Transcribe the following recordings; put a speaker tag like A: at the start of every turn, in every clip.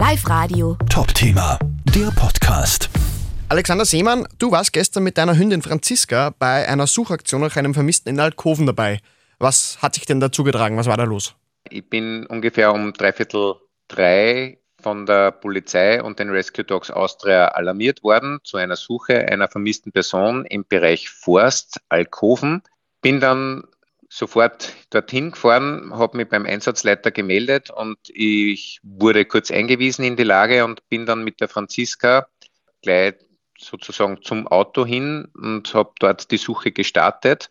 A: Live Radio.
B: Top-Thema, der Podcast.
C: Alexander Seemann, du warst gestern mit deiner Hündin Franziska bei einer Suchaktion nach einem Vermissten in Alkoven dabei. Was hat sich denn dazu getragen? Was war da los?
D: Ich bin ungefähr um dreiviertel drei von der Polizei und den Rescue Dogs Austria alarmiert worden zu einer Suche einer vermissten Person im Bereich Forst Alkoven. Bin dann sofort dorthin gefahren, habe mich beim Einsatzleiter gemeldet und ich wurde kurz eingewiesen in die Lage und bin dann mit der Franziska gleich sozusagen zum Auto hin und habe dort die Suche gestartet.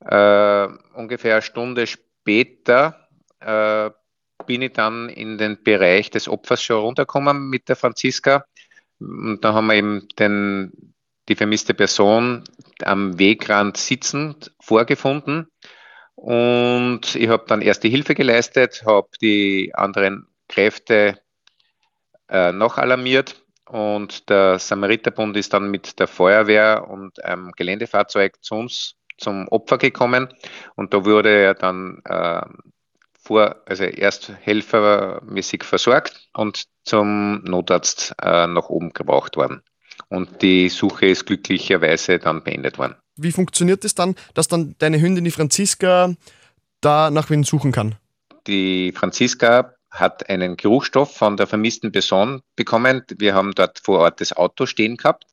D: Äh, ungefähr eine Stunde später äh, bin ich dann in den Bereich des Opfers schon runtergekommen mit der Franziska. Und da haben wir eben den, die vermisste Person am Wegrand sitzend vorgefunden. Und ich habe dann erste Hilfe geleistet, habe die anderen Kräfte äh, noch alarmiert und der Samariterbund ist dann mit der Feuerwehr und einem Geländefahrzeug zu uns zum Opfer gekommen und da wurde er dann äh, vor, also erst helfermäßig versorgt und zum Notarzt äh, nach oben gebracht worden. Und die Suche ist glücklicherweise dann beendet worden.
C: Wie funktioniert es das dann, dass dann deine Hündin, die Franziska, da nach wen suchen kann?
D: Die Franziska hat einen Geruchsstoff von der vermissten Person bekommen. Wir haben dort vor Ort das Auto stehen gehabt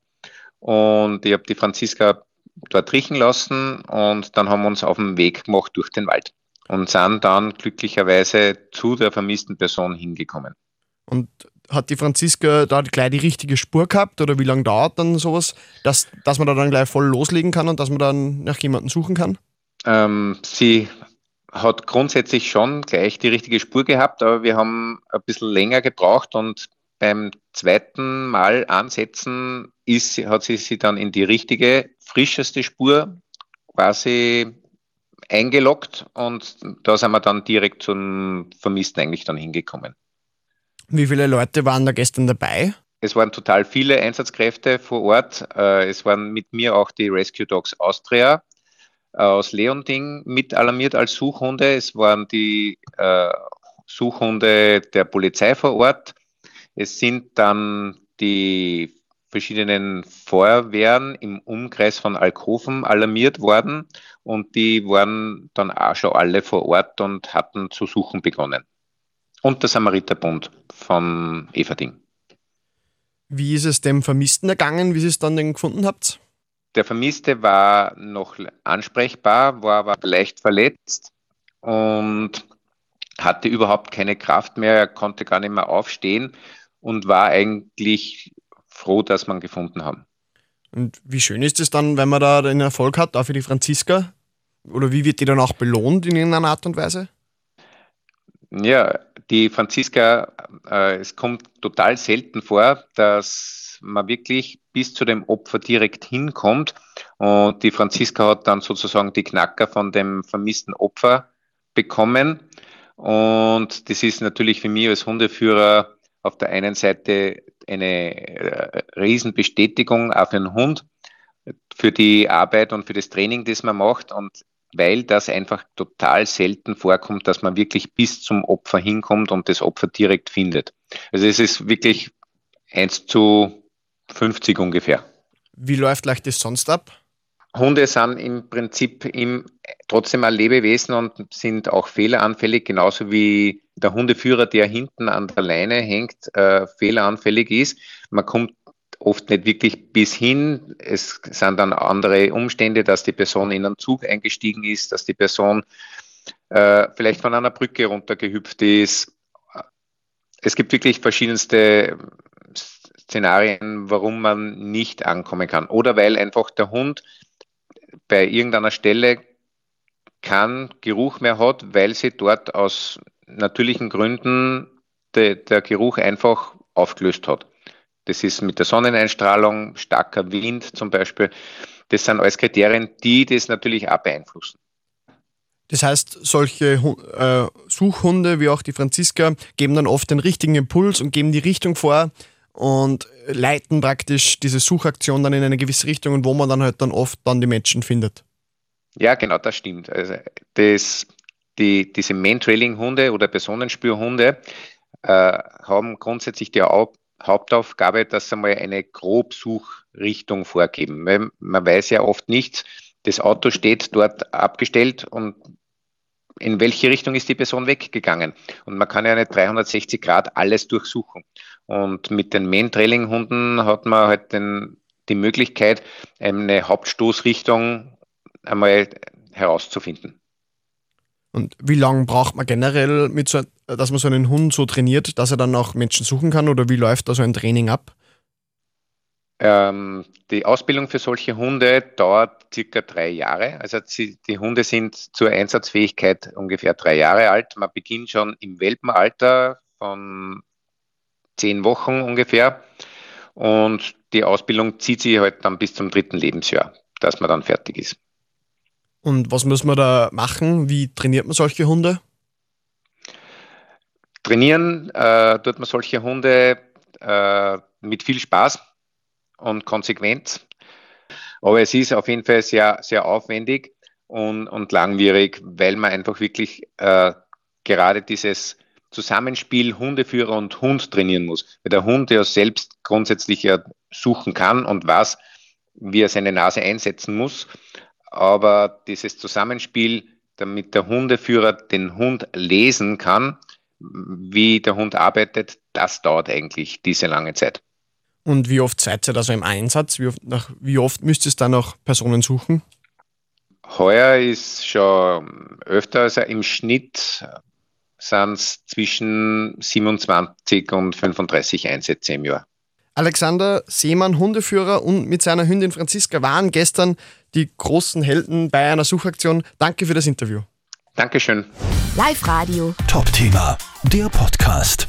D: und ich habe die Franziska dort riechen lassen und dann haben wir uns auf den Weg gemacht durch den Wald und sind dann glücklicherweise zu der vermissten Person hingekommen.
C: Und hat die Franziska da gleich die richtige Spur gehabt oder wie lange dauert dann sowas, dass, dass man da dann gleich voll loslegen kann und dass man dann nach jemandem suchen kann?
D: Ähm, sie hat grundsätzlich schon gleich die richtige Spur gehabt, aber wir haben ein bisschen länger gebraucht und beim zweiten Mal ansetzen ist, hat sie sie dann in die richtige, frischeste Spur quasi eingeloggt und da sind wir dann direkt zum Vermissten eigentlich dann hingekommen.
C: Wie viele Leute waren da gestern dabei?
D: Es waren total viele Einsatzkräfte vor Ort. Äh, es waren mit mir auch die Rescue Dogs Austria äh, aus Leonding mit alarmiert als Suchhunde. Es waren die äh, Suchhunde der Polizei vor Ort. Es sind dann die verschiedenen Feuerwehren im Umkreis von Alkoven alarmiert worden und die waren dann auch schon alle vor Ort und hatten zu suchen begonnen. Und der Samariterbund von Everding.
C: Wie ist es dem Vermissten ergangen, wie Sie es dann denn gefunden habt?
D: Der Vermisste war noch ansprechbar, war aber leicht verletzt und hatte überhaupt keine Kraft mehr, er konnte gar nicht mehr aufstehen und war eigentlich froh, dass man gefunden haben.
C: Und wie schön ist es dann, wenn man da einen Erfolg hat, auch für die Franziska? Oder wie wird die dann auch belohnt in irgendeiner Art und Weise?
D: Ja, die Franziska, äh, es kommt total selten vor, dass man wirklich bis zu dem Opfer direkt hinkommt. Und die Franziska hat dann sozusagen die Knacker von dem vermissten Opfer bekommen. Und das ist natürlich für mich als Hundeführer auf der einen Seite eine äh, Riesenbestätigung auch für einen Hund, für die Arbeit und für das Training, das man macht. Und weil das einfach total selten vorkommt, dass man wirklich bis zum Opfer hinkommt und das Opfer direkt findet. Also es ist wirklich 1 zu 50 ungefähr.
C: Wie läuft leicht das sonst ab?
D: Hunde sind im Prinzip im, trotzdem ein Lebewesen und sind auch fehleranfällig, genauso wie der Hundeführer, der hinten an der Leine hängt, äh, fehleranfällig ist. Man kommt oft nicht wirklich bis hin. Es sind dann andere Umstände, dass die Person in einen Zug eingestiegen ist, dass die Person äh, vielleicht von einer Brücke runtergehüpft ist. Es gibt wirklich verschiedenste Szenarien, warum man nicht ankommen kann. Oder weil einfach der Hund bei irgendeiner Stelle keinen Geruch mehr hat, weil sie dort aus natürlichen Gründen de, der Geruch einfach aufgelöst hat. Das ist mit der Sonneneinstrahlung, starker Wind zum Beispiel. Das sind alles Kriterien, die das natürlich auch beeinflussen.
C: Das heißt, solche äh, Suchhunde wie auch die Franziska geben dann oft den richtigen Impuls und geben die Richtung vor und leiten praktisch diese Suchaktion dann in eine gewisse Richtung und wo man dann halt dann oft dann die Menschen findet.
D: Ja, genau, das stimmt. Also das, die, diese Man-Trailing-Hunde oder Personenspürhunde äh, haben grundsätzlich die Au Hauptaufgabe, dass sie mal eine Grobsuchrichtung vorgeben. Man weiß ja oft nicht, das Auto steht dort abgestellt und in welche Richtung ist die Person weggegangen. Und man kann ja nicht 360 Grad alles durchsuchen. Und mit den Main-Trailing-Hunden hat man halt den, die Möglichkeit, eine Hauptstoßrichtung einmal herauszufinden.
C: Und wie lange braucht man generell, mit so, dass man so einen Hund so trainiert, dass er dann auch Menschen suchen kann? Oder wie läuft da so ein Training ab?
D: Ähm, die Ausbildung für solche Hunde dauert circa drei Jahre. Also die Hunde sind zur Einsatzfähigkeit ungefähr drei Jahre alt. Man beginnt schon im Welpenalter von zehn Wochen ungefähr. Und die Ausbildung zieht sich halt dann bis zum dritten Lebensjahr, dass man dann fertig ist.
C: Und was muss man da machen? Wie trainiert man solche Hunde?
D: Trainieren äh, tut man solche Hunde äh, mit viel Spaß und konsequent. Aber es ist auf jeden Fall sehr, sehr aufwendig und, und langwierig, weil man einfach wirklich äh, gerade dieses Zusammenspiel Hundeführer und Hund trainieren muss. Weil der Hund ja selbst grundsätzlich ja suchen kann und weiß, wie er seine Nase einsetzen muss. Aber dieses Zusammenspiel, damit der Hundeführer den Hund lesen kann, wie der Hund arbeitet, das dauert eigentlich diese lange Zeit.
C: Und wie oft seid ihr da so im Einsatz? Wie oft, nach, wie oft müsst ihr da noch Personen suchen?
D: Heuer ist schon öfter, also im Schnitt sind es zwischen 27 und 35 Einsätze im Jahr.
C: Alexander Seemann, Hundeführer und mit seiner Hündin Franziska waren gestern die großen Helden bei einer Suchaktion. Danke für das Interview.
D: Dankeschön.
B: Live Radio. Top Thema, der Podcast.